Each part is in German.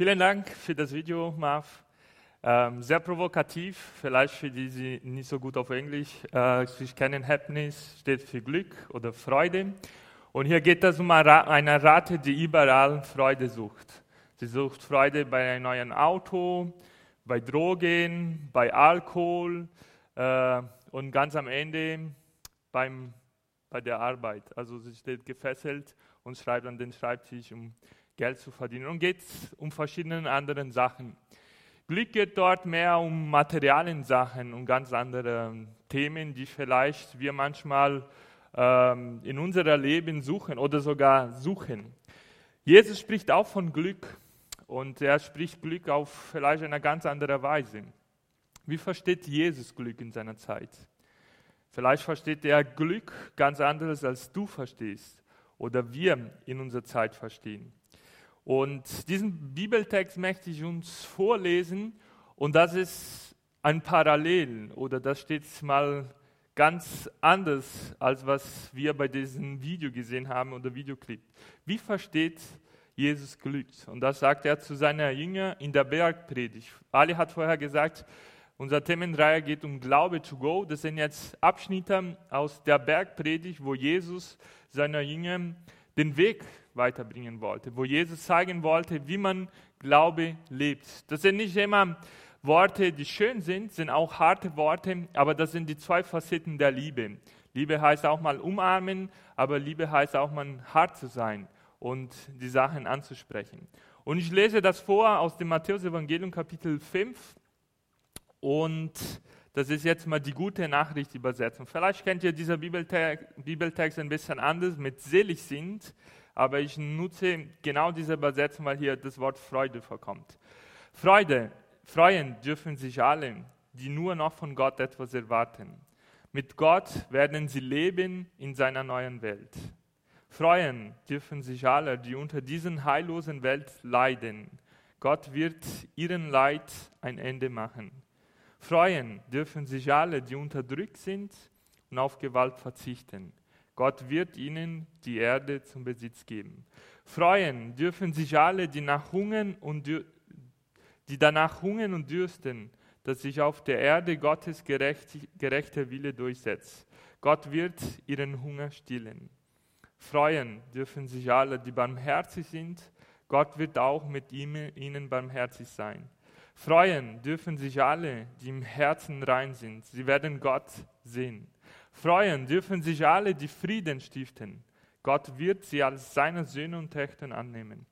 Vielen Dank für das Video, Marv. Ähm, sehr provokativ, vielleicht für die, die nicht so gut auf Englisch äh, sich kennen. Happiness steht für Glück oder Freude. Und hier geht es um eine Rate, die überall Freude sucht. Sie sucht Freude bei einem neuen Auto, bei Drogen, bei Alkohol äh, und ganz am Ende beim, bei der Arbeit. Also sie steht gefesselt und schreibt an den Schreibtisch, um Geld zu verdienen. Und geht um verschiedene andere Sachen. Glück geht dort mehr um materialen Sachen und ganz andere Themen, die vielleicht wir manchmal ähm, in unserem Leben suchen oder sogar suchen. Jesus spricht auch von Glück und er spricht Glück auf vielleicht eine ganz andere Weise. Wie versteht Jesus Glück in seiner Zeit? Vielleicht versteht er Glück ganz anders, als du verstehst oder wir in unserer Zeit verstehen. Und diesen Bibeltext möchte ich uns vorlesen und das ist ein Parallel oder das steht mal ganz anders, als was wir bei diesem Video gesehen haben oder Videoclip. Wie versteht Jesus Glück? Und das sagt er zu seiner Jünger in der Bergpredigt. Ali hat vorher gesagt, Unsere Themenreihe geht um Glaube to go. Das sind jetzt Abschnitte aus der Bergpredigt, wo Jesus seiner Jünger den Weg weiterbringen wollte, wo Jesus zeigen wollte, wie man Glaube lebt. Das sind nicht immer Worte, die schön sind, sind auch harte Worte, aber das sind die zwei Facetten der Liebe. Liebe heißt auch mal umarmen, aber Liebe heißt auch mal hart zu sein und die Sachen anzusprechen. Und ich lese das vor aus dem Matthäus-Evangelium Kapitel 5 und das ist jetzt mal die gute Nachricht Übersetzung. Vielleicht kennt ihr dieser Bibeltext ein bisschen anders mit selig sind, aber ich nutze genau diese Übersetzung, weil hier das Wort Freude vorkommt. Freude, freuen dürfen sich alle, die nur noch von Gott etwas erwarten. Mit Gott werden sie leben in seiner neuen Welt. Freuen dürfen sich alle, die unter diesen heillosen Welt leiden. Gott wird ihren Leid ein Ende machen. Freuen dürfen sich alle, die unterdrückt sind und auf Gewalt verzichten. Gott wird ihnen die Erde zum Besitz geben. Freuen dürfen sich alle, die, nach hungern und, die danach hungern und dürsten, dass sich auf der Erde Gottes gerecht, gerechter Wille durchsetzt. Gott wird ihren Hunger stillen. Freuen dürfen sich alle, die barmherzig sind. Gott wird auch mit ihnen barmherzig sein. Freuen dürfen sich alle, die im Herzen rein sind. Sie werden Gott sehen. Freuen dürfen sich alle, die Frieden stiften. Gott wird sie als seine Söhne und Töchter annehmen.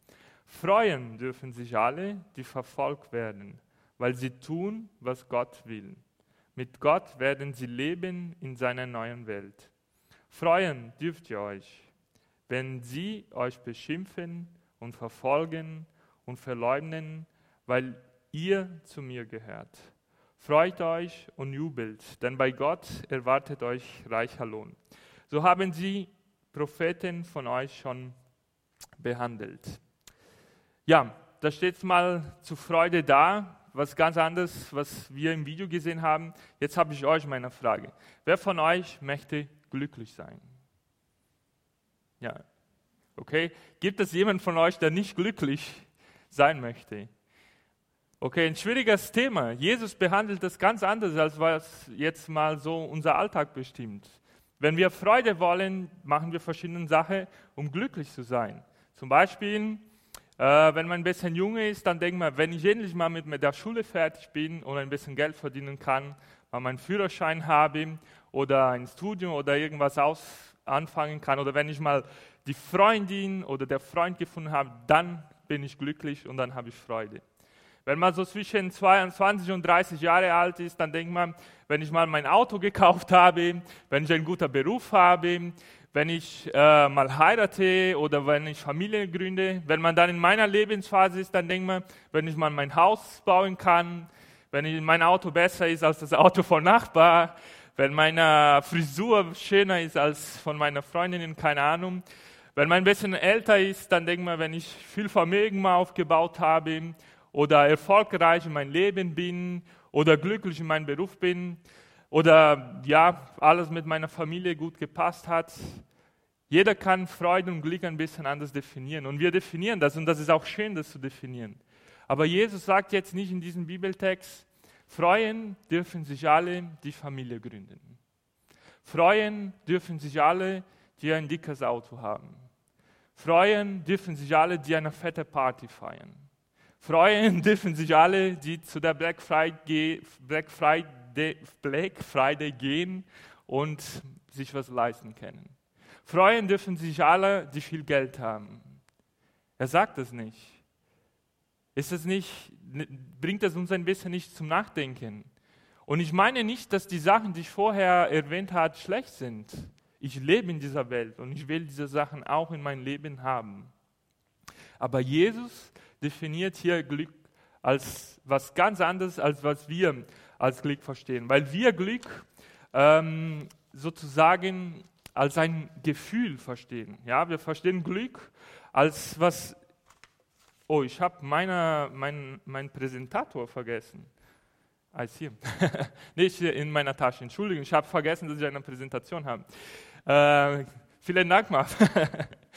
Freuen dürfen sich alle, die verfolgt werden, weil sie tun, was Gott will. Mit Gott werden sie leben in seiner neuen Welt. Freuen dürft ihr euch, wenn sie euch beschimpfen und verfolgen und verleugnen, weil ihr zu mir gehört. Freut euch und jubelt, denn bei Gott erwartet euch reicher Lohn. So haben sie Propheten von euch schon behandelt. Ja, da steht mal zur Freude da, was ganz anderes, was wir im Video gesehen haben. Jetzt habe ich euch meine Frage. Wer von euch möchte glücklich sein? Ja, okay. Gibt es jemanden von euch, der nicht glücklich sein möchte? Okay, ein schwieriges Thema. Jesus behandelt das ganz anders, als was jetzt mal so unser Alltag bestimmt. Wenn wir Freude wollen, machen wir verschiedene Sachen, um glücklich zu sein. Zum Beispiel, äh, wenn man ein bisschen jung ist, dann denkt man, wenn ich endlich mal mit der Schule fertig bin und ein bisschen Geld verdienen kann, mal meinen Führerschein habe oder ein Studium oder irgendwas aus anfangen kann oder wenn ich mal die Freundin oder der Freund gefunden habe, dann bin ich glücklich und dann habe ich Freude. Wenn man so zwischen 22 und 30 Jahre alt ist, dann denkt man, wenn ich mal mein Auto gekauft habe, wenn ich einen guten Beruf habe, wenn ich äh, mal heirate oder wenn ich Familie gründe, wenn man dann in meiner Lebensphase ist, dann denkt man, wenn ich mal mein Haus bauen kann, wenn mein Auto besser ist als das Auto von Nachbar, wenn meine Frisur schöner ist als von meiner Freundin, keine Ahnung. Wenn man ein bisschen älter ist, dann denkt man, wenn ich viel Vermögen mal aufgebaut habe oder erfolgreich in meinem Leben bin oder glücklich in meinem Beruf bin oder ja, alles mit meiner Familie gut gepasst hat. Jeder kann Freude und Glück ein bisschen anders definieren und wir definieren das und das ist auch schön, das zu definieren. Aber Jesus sagt jetzt nicht in diesem Bibeltext, freuen dürfen sich alle, die Familie gründen. Freuen dürfen sich alle, die ein dickes Auto haben. Freuen dürfen sich alle, die eine fette Party feiern. Freuen dürfen sich alle, die zu der Black Friday, Black Friday, Black Friday gehen und sich was leisten können. Freuen dürfen sich alle, die viel Geld haben. Er sagt es nicht. Ist es nicht, bringt es uns ein bisschen nicht zum Nachdenken? Und ich meine nicht, dass die Sachen, die ich vorher erwähnt habe, schlecht sind. Ich lebe in dieser Welt und ich will diese Sachen auch in mein Leben haben. Aber Jesus definiert hier Glück als was ganz anderes, als was wir als Glück verstehen. Weil wir Glück ähm, sozusagen als ein Gefühl verstehen. Ja, wir verstehen Glück als was. Oh, ich habe meinen mein Präsentator vergessen. Als hier. Nicht in meiner Tasche. Entschuldigung, ich habe vergessen, dass ich eine Präsentation habe. Äh, vielen Dank, Marv.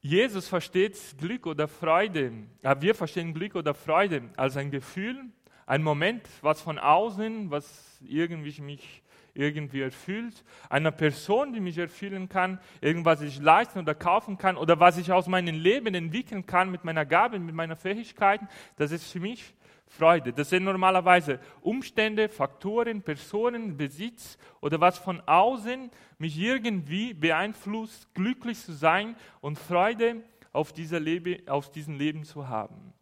Jesus versteht Glück oder Freude, wir verstehen Glück oder Freude als ein Gefühl, ein Moment, was von außen, was irgendwie mich irgendwie erfüllt, eine Person, die mich erfüllen kann, irgendwas ich leisten oder kaufen kann oder was ich aus meinem Leben entwickeln kann mit meiner Gabe, mit meinen Fähigkeiten, das ist für mich Freude. Das sind normalerweise Umstände, Faktoren, Personen, Besitz oder was von außen mich irgendwie beeinflusst, glücklich zu sein und Freude auf, dieser Lebe, auf diesem Leben zu haben.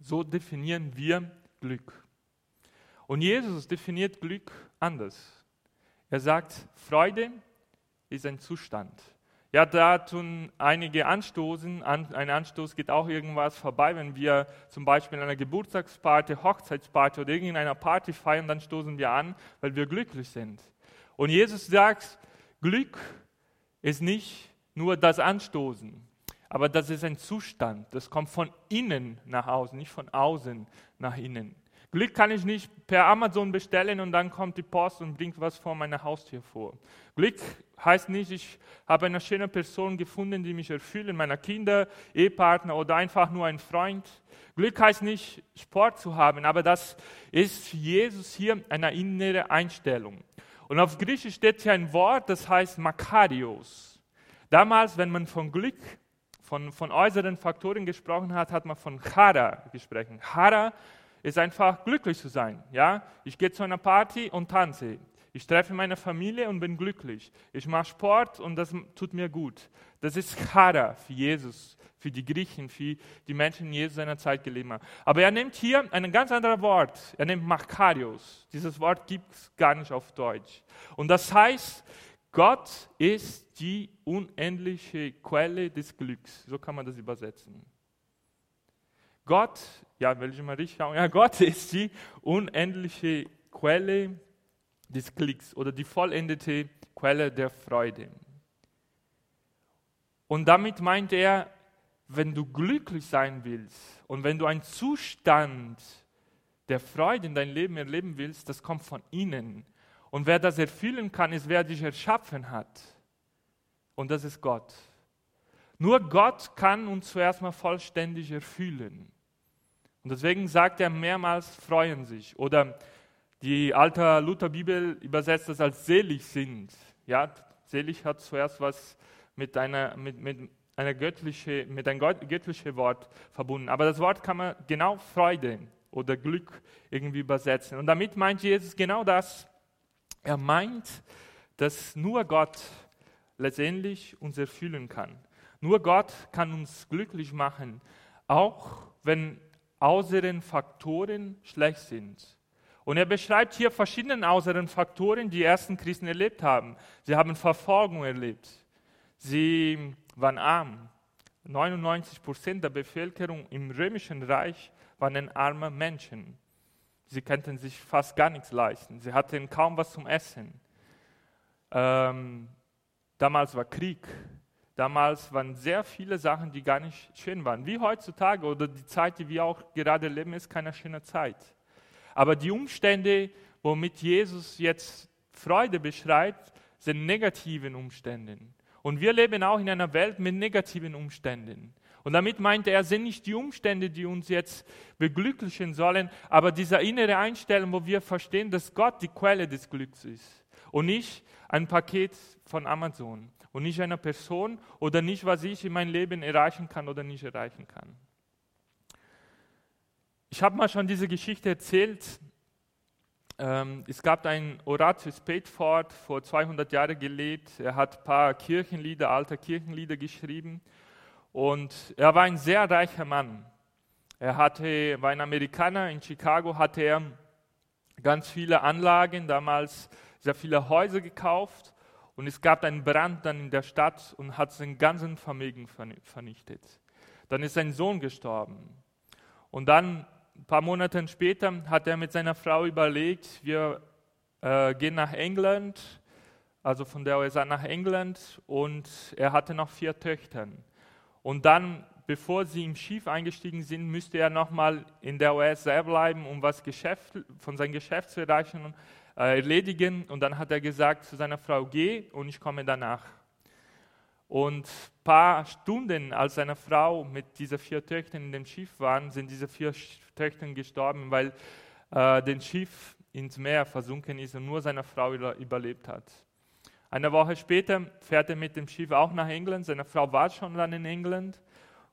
So definieren wir Glück. Und Jesus definiert Glück anders. Er sagt, Freude ist ein Zustand. Ja, da tun einige anstoßen. ein Anstoß geht auch irgendwas vorbei. Wenn wir zum Beispiel eine Geburtstagsparty, Hochzeitsparty oder irgendeiner Party feiern, dann stoßen wir an, weil wir glücklich sind. Und Jesus sagt, Glück ist nicht nur das Anstoßen, aber das ist ein Zustand. Das kommt von innen nach außen, nicht von außen nach innen. Glück kann ich nicht per Amazon bestellen und dann kommt die Post und bringt was vor meiner Haustür vor. Glück heißt nicht, ich habe eine schöne Person gefunden, die mich erfüllt, meiner Kinder, Ehepartner oder einfach nur ein Freund. Glück heißt nicht, Sport zu haben, aber das ist Jesus hier eine innere Einstellung. Und auf Griechisch steht hier ein Wort, das heißt Makarios. Damals, wenn man von Glück, von, von äußeren Faktoren gesprochen hat, hat man von Chara gesprochen. Chara ist einfach glücklich zu sein. Ja? Ich gehe zu einer Party und tanze. Ich treffe meine Familie und bin glücklich. Ich mache Sport und das tut mir gut. Das ist Chara für Jesus, für die Griechen, für die Menschen, die Jesus seiner Zeit gelebt haben. Aber er nimmt hier ein ganz anderes Wort. Er nimmt Makarios. Dieses Wort gibt es gar nicht auf Deutsch. Und das heißt, Gott ist die unendliche Quelle des Glücks. So kann man das übersetzen. Gott, ja, will ich mal richtig schauen? Ja, Gott ist die unendliche Quelle des Glücks oder die vollendete Quelle der Freude. Und damit meint er, wenn du glücklich sein willst und wenn du einen Zustand der Freude in dein Leben erleben willst, das kommt von innen. Und wer das erfüllen kann, ist, wer dich erschaffen hat. Und das ist Gott. Nur Gott kann uns zuerst mal vollständig erfüllen. Und deswegen sagt er mehrmals, freuen sich. Oder die alte Lutherbibel übersetzt das als selig sind. Ja, selig hat zuerst was mit einer, mit, mit einer göttliche, mit einem göttlichen Wort verbunden. Aber das Wort kann man genau Freude oder Glück irgendwie übersetzen. Und damit meint Jesus genau das. Er meint, dass nur Gott letztendlich uns erfüllen kann. Nur Gott kann uns glücklich machen, auch wenn äußeren Faktoren schlecht sind. Und er beschreibt hier verschiedene äußeren Faktoren, die ersten Christen erlebt haben. Sie haben Verfolgung erlebt. Sie waren arm. 99 Prozent der Bevölkerung im römischen Reich waren arme Menschen. Sie konnten sich fast gar nichts leisten. Sie hatten kaum was zum Essen. Ähm, damals war Krieg. Damals waren sehr viele Sachen, die gar nicht schön waren. Wie heutzutage oder die Zeit, die wir auch gerade leben, ist keine schöne Zeit. Aber die Umstände, womit Jesus jetzt Freude beschreibt, sind negativen Umständen. Und wir leben auch in einer Welt mit negativen Umständen. Und damit meinte er, sind nicht die Umstände, die uns jetzt beglücklichen sollen, aber diese innere Einstellung, wo wir verstehen, dass Gott die Quelle des Glücks ist und nicht ein Paket von Amazon und nicht eine Person oder nicht, was ich in meinem Leben erreichen kann oder nicht erreichen kann. Ich habe mal schon diese Geschichte erzählt. Ähm, es gab einen Horatius Spateford, vor 200 Jahren gelebt. Er hat ein paar Kirchenlieder, alte Kirchenlieder geschrieben. Und er war ein sehr reicher Mann. Er hatte, war ein Amerikaner, in Chicago hatte er ganz viele Anlagen, damals sehr viele Häuser gekauft und es gab einen Brand dann in der Stadt und hat sein ganzes Vermögen vernichtet. Dann ist sein Sohn gestorben. Und dann, ein paar Monate später, hat er mit seiner Frau überlegt, wir äh, gehen nach England, also von der USA nach England und er hatte noch vier Töchter. Und dann, bevor sie im Schiff eingestiegen sind, müsste er nochmal in der USA bleiben, um was Geschäft, von seinem Geschäft zu erreichen, äh, erledigen. Und dann hat er gesagt zu seiner Frau, geh und ich komme danach. Und ein paar Stunden, als seine Frau mit diesen vier Töchtern in dem Schiff waren, sind diese vier Töchter gestorben, weil äh, das Schiff ins Meer versunken ist und nur seine Frau überlebt hat. Eine Woche später fährt er mit dem Schiff auch nach England. Seine Frau war schon dann in England.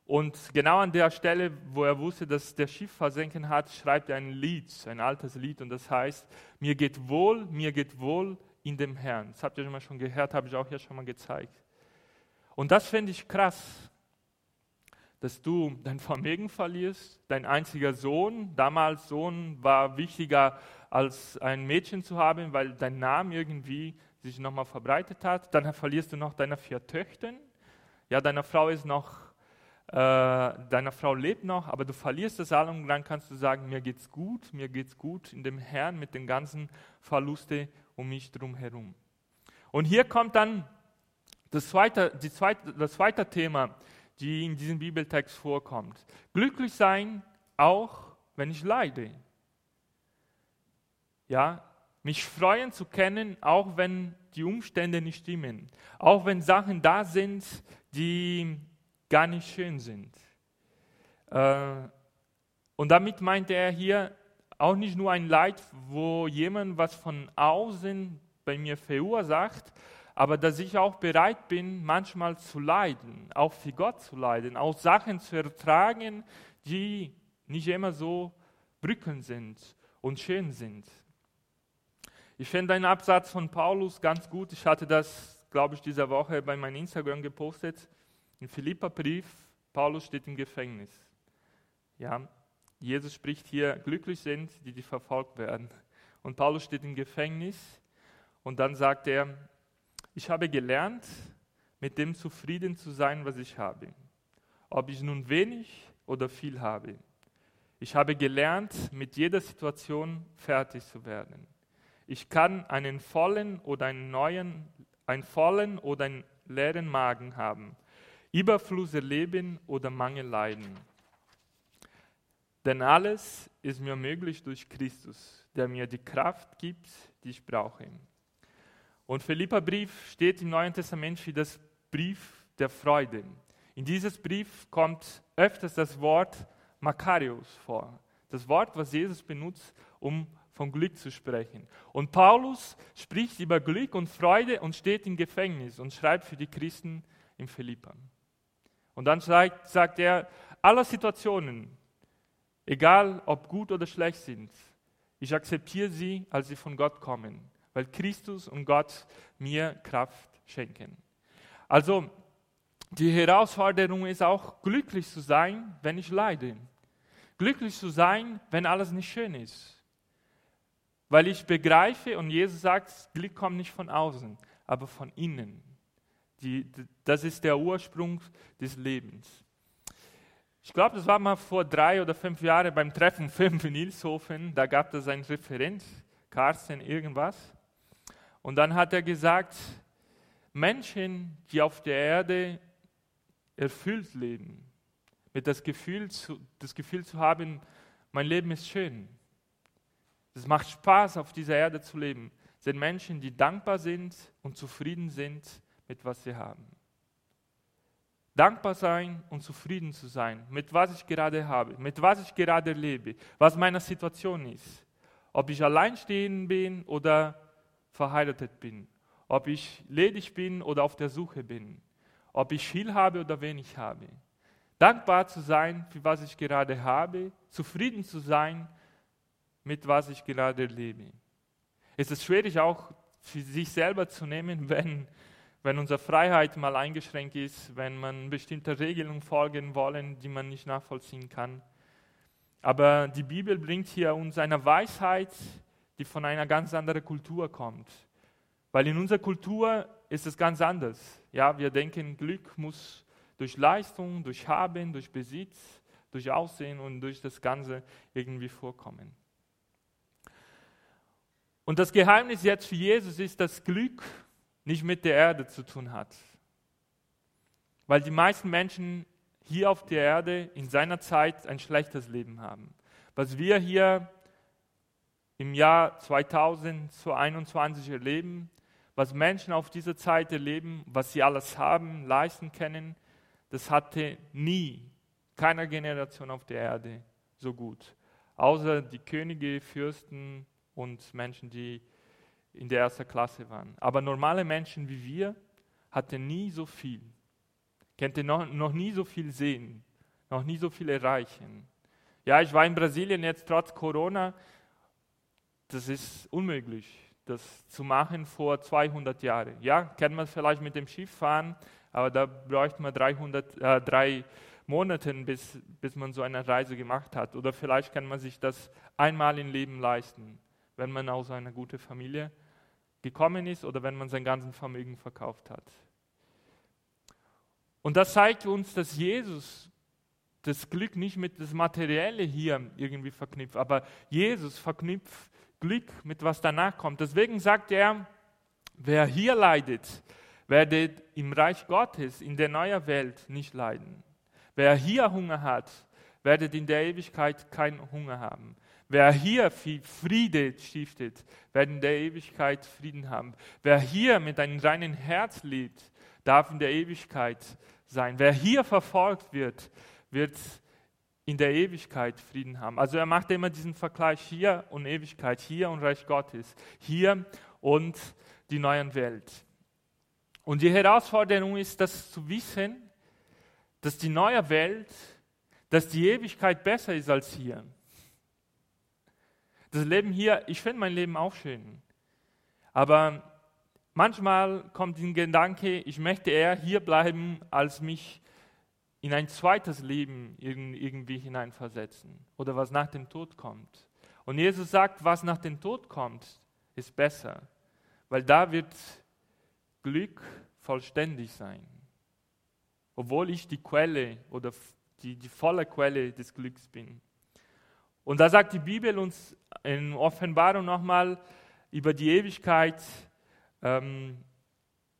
Und genau an der Stelle, wo er wusste, dass der Schiff versenken hat, schreibt er ein Lied, ein altes Lied. Und das heißt, mir geht wohl, mir geht wohl in dem Herrn. Das habt ihr schon mal schon gehört, habe ich auch hier schon mal gezeigt. Und das finde ich krass, dass du dein Vermögen verlierst, dein einziger Sohn, damals Sohn war wichtiger als ein Mädchen zu haben, weil dein Name irgendwie sich nochmal verbreitet hat. Dann verlierst du noch deine vier Töchter. Ja, deine Frau ist noch, äh, deine Frau lebt noch, aber du verlierst das alle und dann kannst du sagen, mir geht's gut, mir geht's gut in dem Herrn mit den ganzen Verlusten um mich drum herum. Und hier kommt dann das zweite, zweite, das zweite Thema, die in diesem Bibeltext vorkommt. Glücklich sein, auch wenn ich leide. Ja, mich freuen zu können, auch wenn die Umstände nicht stimmen, auch wenn Sachen da sind, die gar nicht schön sind. Äh, und damit meinte er hier auch nicht nur ein Leid, wo jemand was von außen bei mir verursacht, aber dass ich auch bereit bin, manchmal zu leiden, auch für Gott zu leiden, auch Sachen zu ertragen, die nicht immer so Brücken sind und schön sind. Ich finde einen Absatz von Paulus ganz gut. Ich hatte das, glaube ich, diese Woche bei meinem Instagram gepostet. Im Philippa-Brief, Paulus steht im Gefängnis. Ja, Jesus spricht hier, glücklich sind, die, die verfolgt werden. Und Paulus steht im Gefängnis und dann sagt er, ich habe gelernt, mit dem zufrieden zu sein, was ich habe. Ob ich nun wenig oder viel habe. Ich habe gelernt, mit jeder Situation fertig zu werden. Ich kann einen vollen oder einen neuen, einen vollen oder einen leeren Magen haben, Überfluss erleben oder Mangel leiden. Denn alles ist mir möglich durch Christus, der mir die Kraft gibt, die ich brauche. Und Philippa Brief steht im Neuen Testament für das Brief der Freude. In dieses Brief kommt öfters das Wort Makarios vor. Das Wort, was Jesus benutzt, um von Glück zu sprechen. Und Paulus spricht über Glück und Freude und steht im Gefängnis und schreibt für die Christen in Philippa. Und dann sagt, sagt er, alle Situationen, egal ob gut oder schlecht sind, ich akzeptiere sie, als sie von Gott kommen, weil Christus und Gott mir Kraft schenken. Also die Herausforderung ist auch, glücklich zu sein, wenn ich leide. Glücklich zu sein, wenn alles nicht schön ist. Weil ich begreife, und Jesus sagt, Glück kommt nicht von außen, aber von innen. Die, das ist der Ursprung des Lebens. Ich glaube, das war mal vor drei oder fünf Jahren beim Treffen Fünf in Ilshofen. Da gab es einen Referent, Carsten irgendwas. Und dann hat er gesagt, Menschen, die auf der Erde erfüllt leben, mit das Gefühl zu, das Gefühl zu haben, mein Leben ist schön, es macht Spaß, auf dieser Erde zu leben. sind Menschen, die dankbar sind und zufrieden sind mit was sie haben. dankbar sein und zufrieden zu sein mit was ich gerade habe, mit was ich gerade lebe, was meine Situation ist. Ob ich alleinstehend bin oder verheiratet bin, ob ich ledig bin oder auf der Suche bin, ob ich viel habe oder wenig habe. Dankbar zu sein für was ich gerade habe, zufrieden zu sein mit was ich gerade lebe. Es ist schwierig auch für sich selber zu nehmen, wenn, wenn unsere Freiheit mal eingeschränkt ist, wenn man bestimmte Regelungen folgen wollen, die man nicht nachvollziehen kann. Aber die Bibel bringt hier uns eine Weisheit, die von einer ganz anderen Kultur kommt. Weil in unserer Kultur ist es ganz anders. Ja, wir denken, Glück muss durch Leistung, durch Haben, durch Besitz, durch Aussehen und durch das Ganze irgendwie vorkommen. Und das Geheimnis jetzt für Jesus ist, dass Glück nicht mit der Erde zu tun hat. Weil die meisten Menschen hier auf der Erde in seiner Zeit ein schlechtes Leben haben. Was wir hier im Jahr 2021 erleben, was Menschen auf dieser Zeit erleben, was sie alles haben, leisten können, das hatte nie keiner Generation auf der Erde so gut. Außer die Könige, Fürsten und Menschen, die in der ersten Klasse waren. Aber normale Menschen wie wir hatten nie so viel. Könnte noch, noch nie so viel sehen, noch nie so viel erreichen. Ja, ich war in Brasilien jetzt trotz Corona. Das ist unmöglich das zu machen vor 200 Jahren. Ja, kennt man vielleicht mit dem Schiff fahren, aber da bräuchte man 300, äh, drei Monate, bis, bis man so eine Reise gemacht hat. Oder vielleicht kann man sich das einmal im Leben leisten, wenn man aus einer guten Familie gekommen ist oder wenn man sein ganzes Vermögen verkauft hat. Und das zeigt uns, dass Jesus das Glück nicht mit das Materielle hier irgendwie verknüpft, aber Jesus verknüpft Glück mit was danach kommt. Deswegen sagt er, wer hier leidet, werde im Reich Gottes, in der neuen Welt nicht leiden. Wer hier Hunger hat, werdet in der Ewigkeit keinen Hunger haben. Wer hier Friede stiftet, wird in der Ewigkeit Frieden haben. Wer hier mit einem reinen Herz lebt, darf in der Ewigkeit sein. Wer hier verfolgt wird, wird in der Ewigkeit Frieden haben. Also er macht immer diesen Vergleich hier und Ewigkeit, hier und Reich Gottes, hier und die neue Welt. Und die Herausforderung ist, das zu wissen, dass die neue Welt, dass die Ewigkeit besser ist als hier. Das Leben hier, ich finde mein Leben auch schön. Aber manchmal kommt ein Gedanke, ich möchte eher hier bleiben, als mich in ein zweites Leben irgendwie hineinversetzen oder was nach dem Tod kommt. Und Jesus sagt, was nach dem Tod kommt, ist besser, weil da wird Glück vollständig sein. Obwohl ich die Quelle oder die, die volle Quelle des Glücks bin. Und da sagt die Bibel uns in Offenbarung nochmal über die Ewigkeit, ähm,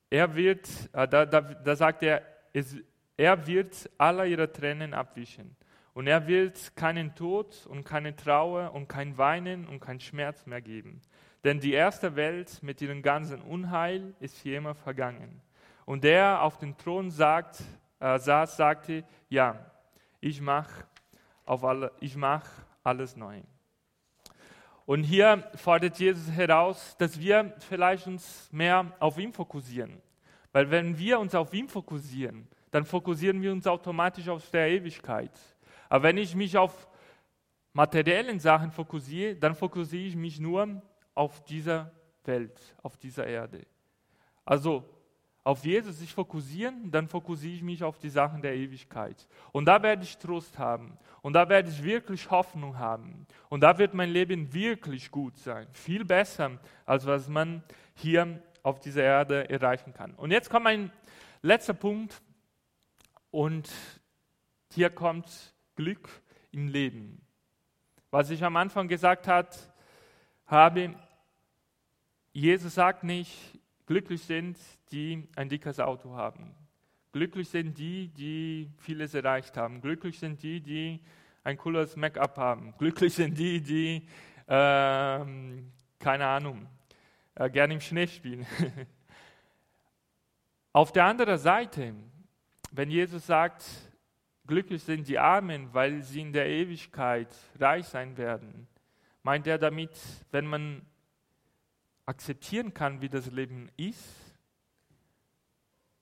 er wird, äh, da, da, da sagt er, es, er wird alle ihre Tränen abwischen. Und er wird keinen Tod und keine Trauer und kein Weinen und kein Schmerz mehr geben. Denn die erste Welt mit ihrem ganzen Unheil ist für immer vergangen. Und der auf dem Thron sagt, äh, saß, sagte, ja, ich mache alle, mach alles neu. Und hier fordert Jesus heraus, dass wir vielleicht uns mehr auf ihn fokussieren. Weil wenn wir uns auf ihn fokussieren, dann fokussieren wir uns automatisch auf der Ewigkeit. Aber wenn ich mich auf materiellen Sachen fokussiere, dann fokussiere ich mich nur auf dieser Welt, auf dieser Erde. Also auf Jesus sich fokussieren, dann fokussiere ich mich auf die Sachen der Ewigkeit. Und da werde ich Trost haben. Und da werde ich wirklich Hoffnung haben. Und da wird mein Leben wirklich gut sein. Viel besser, als was man hier auf dieser Erde erreichen kann. Und jetzt kommt mein letzter Punkt. Und hier kommt Glück im Leben. Was ich am Anfang gesagt hat, habe, Jesus sagt nicht, glücklich sind die ein dickes Auto haben. Glücklich sind die, die vieles erreicht haben. Glücklich sind die, die ein cooles Make-up haben. Glücklich sind die, die, äh, keine Ahnung, äh, gerne im Schnee spielen. Auf der anderen Seite wenn Jesus sagt, glücklich sind die Armen, weil sie in der Ewigkeit reich sein werden, meint er damit, wenn man akzeptieren kann, wie das Leben ist,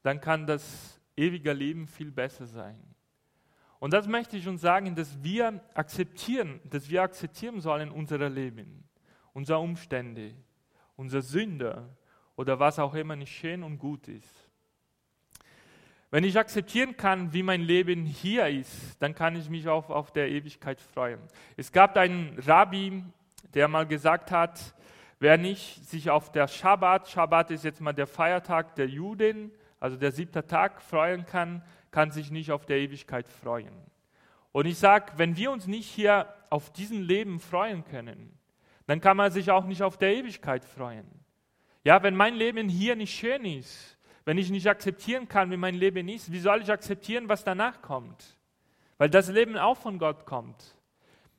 dann kann das ewige Leben viel besser sein. Und das möchte ich uns sagen, dass wir akzeptieren, dass wir akzeptieren sollen unser Leben, unsere Umstände, unsere Sünde oder was auch immer nicht schön und gut ist. Wenn ich akzeptieren kann, wie mein Leben hier ist, dann kann ich mich auch auf der Ewigkeit freuen. Es gab einen Rabbi, der mal gesagt hat, wer nicht sich auf der Schabbat, Schabbat ist jetzt mal der Feiertag der Juden, also der siebte Tag, freuen kann, kann sich nicht auf der Ewigkeit freuen. Und ich sage, wenn wir uns nicht hier auf diesen Leben freuen können, dann kann man sich auch nicht auf der Ewigkeit freuen. Ja, wenn mein Leben hier nicht schön ist, wenn ich nicht akzeptieren kann, wie mein Leben ist, wie soll ich akzeptieren, was danach kommt? Weil das Leben auch von Gott kommt,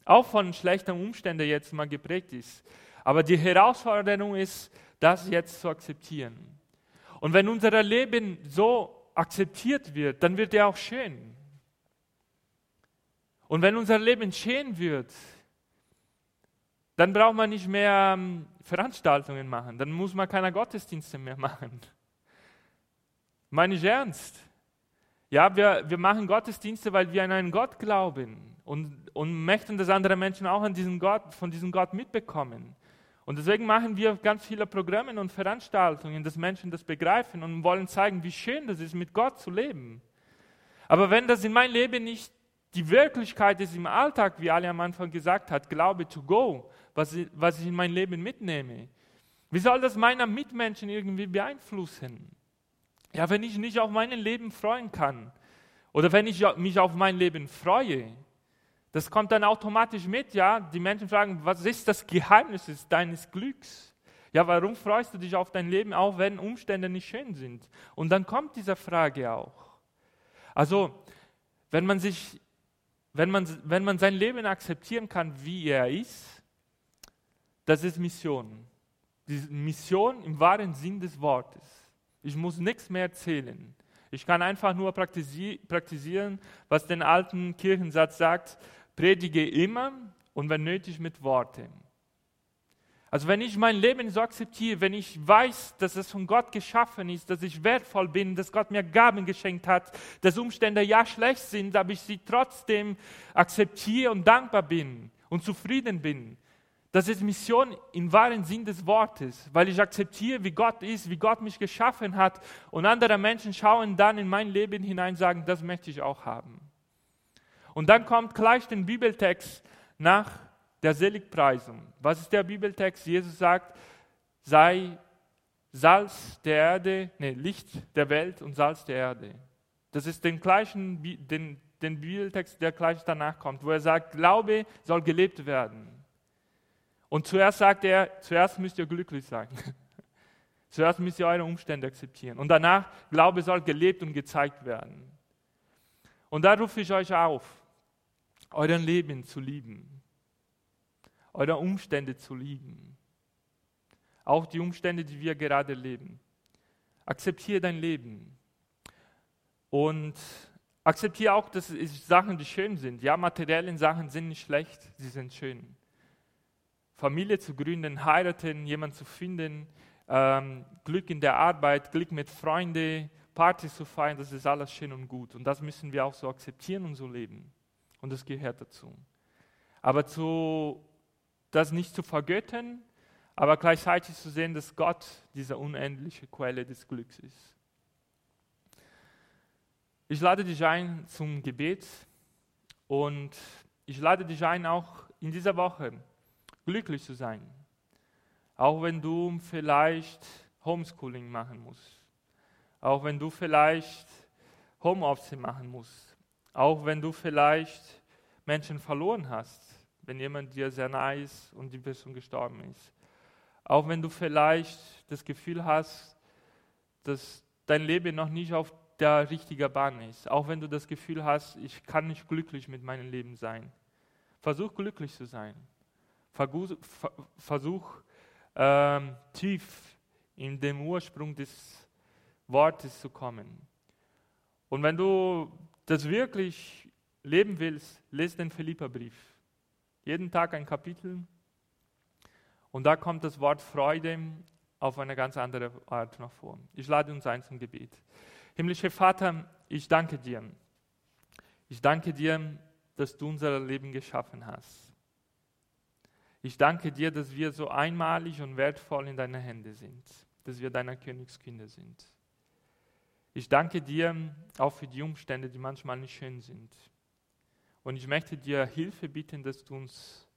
auch von schlechten Umständen jetzt mal geprägt ist. Aber die Herausforderung ist, das jetzt zu akzeptieren. Und wenn unser Leben so akzeptiert wird, dann wird er auch schön. Und wenn unser Leben schön wird, dann braucht man nicht mehr ähm, Veranstaltungen machen, dann muss man keine Gottesdienste mehr machen. Meine ich ernst. Ja, wir, wir machen Gottesdienste, weil wir an einen Gott glauben und, und möchten, dass andere Menschen auch an diesen Gott, von diesem Gott mitbekommen. Und deswegen machen wir ganz viele Programme und Veranstaltungen, dass Menschen das begreifen und wollen zeigen, wie schön das ist, mit Gott zu leben. Aber wenn das in meinem Leben nicht die Wirklichkeit ist im Alltag, wie Ali am Anfang gesagt hat, Glaube to go, was was ich in mein Leben mitnehme, wie soll das meiner Mitmenschen irgendwie beeinflussen? Ja, wenn ich nicht auf mein Leben freuen kann oder wenn ich mich auf mein Leben freue, das kommt dann automatisch mit, ja. Die Menschen fragen, was ist das Geheimnis deines Glücks? Ja, warum freust du dich auf dein Leben, auch wenn Umstände nicht schön sind? Und dann kommt diese Frage auch. Also, wenn man sich, wenn man, wenn man sein Leben akzeptieren kann, wie er ist, das ist Mission. Die Mission im wahren Sinn des Wortes. Ich muss nichts mehr erzählen. Ich kann einfach nur praktisieren, was den alten Kirchensatz sagt, Predige immer und wenn nötig mit Worten. Also wenn ich mein Leben so akzeptiere, wenn ich weiß, dass es von Gott geschaffen ist, dass ich wertvoll bin, dass Gott mir Gaben geschenkt hat, dass Umstände ja schlecht sind, aber ich sie trotzdem akzeptiere und dankbar bin und zufrieden bin, das ist Mission im wahren Sinn des Wortes, weil ich akzeptiere, wie Gott ist, wie Gott mich geschaffen hat und andere Menschen schauen dann in mein Leben hinein und sagen, das möchte ich auch haben. Und dann kommt gleich der Bibeltext nach der Seligpreisung. Was ist der Bibeltext? Jesus sagt, sei Salz der Erde, nee, Licht der Welt und Salz der Erde. Das ist den gleichen, den, den Bibeltext, der gleich danach kommt, wo er sagt, Glaube soll gelebt werden. Und zuerst sagt er, zuerst müsst ihr glücklich sein. zuerst müsst ihr eure Umstände akzeptieren. Und danach, Glaube soll gelebt und gezeigt werden. Und da rufe ich euch auf, euren Leben zu lieben, eure Umstände zu lieben, auch die Umstände, die wir gerade leben. Akzeptiere dein Leben und akzeptiere auch, dass es Sachen, die schön sind. Ja, materielle Sachen sind nicht schlecht, sie sind schön. Familie zu gründen, heiraten, jemanden zu finden, ähm, Glück in der Arbeit, Glück mit Freunden, Partys zu feiern, das ist alles schön und gut. Und das müssen wir auch so akzeptieren und so leben. Und das gehört dazu. Aber zu, das nicht zu vergöttern, aber gleichzeitig zu sehen, dass Gott diese unendliche Quelle des Glücks ist. Ich lade dich ein zum Gebet und ich lade dich ein, auch in dieser Woche glücklich zu sein. Auch wenn du vielleicht Homeschooling machen musst. Auch wenn du vielleicht Homeoffice machen musst auch wenn du vielleicht Menschen verloren hast, wenn jemand dir sehr nahe ist und die Person gestorben ist. Auch wenn du vielleicht das Gefühl hast, dass dein Leben noch nicht auf der richtigen Bahn ist. Auch wenn du das Gefühl hast, ich kann nicht glücklich mit meinem Leben sein. Versuch glücklich zu sein. Versuch, ähm, tief in den Ursprung des Wortes zu kommen. Und wenn du das wirklich leben willst, lese den Philipperbrief. Jeden Tag ein Kapitel. Und da kommt das Wort Freude auf eine ganz andere Art noch vor. Ich lade uns ein zum Gebet. Himmlischer Vater, ich danke dir. Ich danke dir, dass du unser Leben geschaffen hast. Ich danke dir, dass wir so einmalig und wertvoll in deinen Händen sind, dass wir deine Königskinder sind. Ich danke dir auch für die Umstände, die manchmal nicht schön sind. Und ich möchte dir Hilfe bitten, dass du uns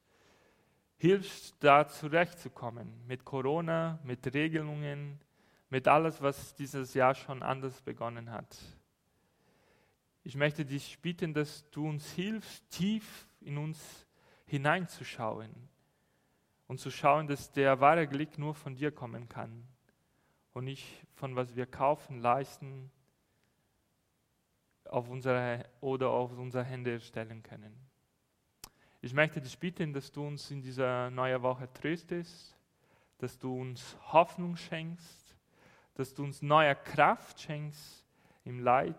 hilfst, da zurechtzukommen mit Corona, mit Regelungen, mit alles, was dieses Jahr schon anders begonnen hat. Ich möchte dich bitten, dass du uns hilfst, tief in uns hineinzuschauen und zu schauen, dass der wahre Glück nur von dir kommen kann und nicht von was wir kaufen, leisten auf unsere, oder auf unsere Hände stellen können. Ich möchte dich bitten, dass du uns in dieser neuen Woche tröstest, dass du uns Hoffnung schenkst, dass du uns neue Kraft schenkst im Leid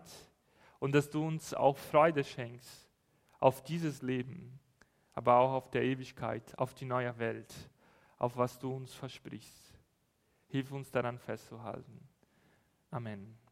und dass du uns auch Freude schenkst auf dieses Leben, aber auch auf der Ewigkeit, auf die neue Welt, auf was du uns versprichst. Hilf uns daran festzuhalten. Amen.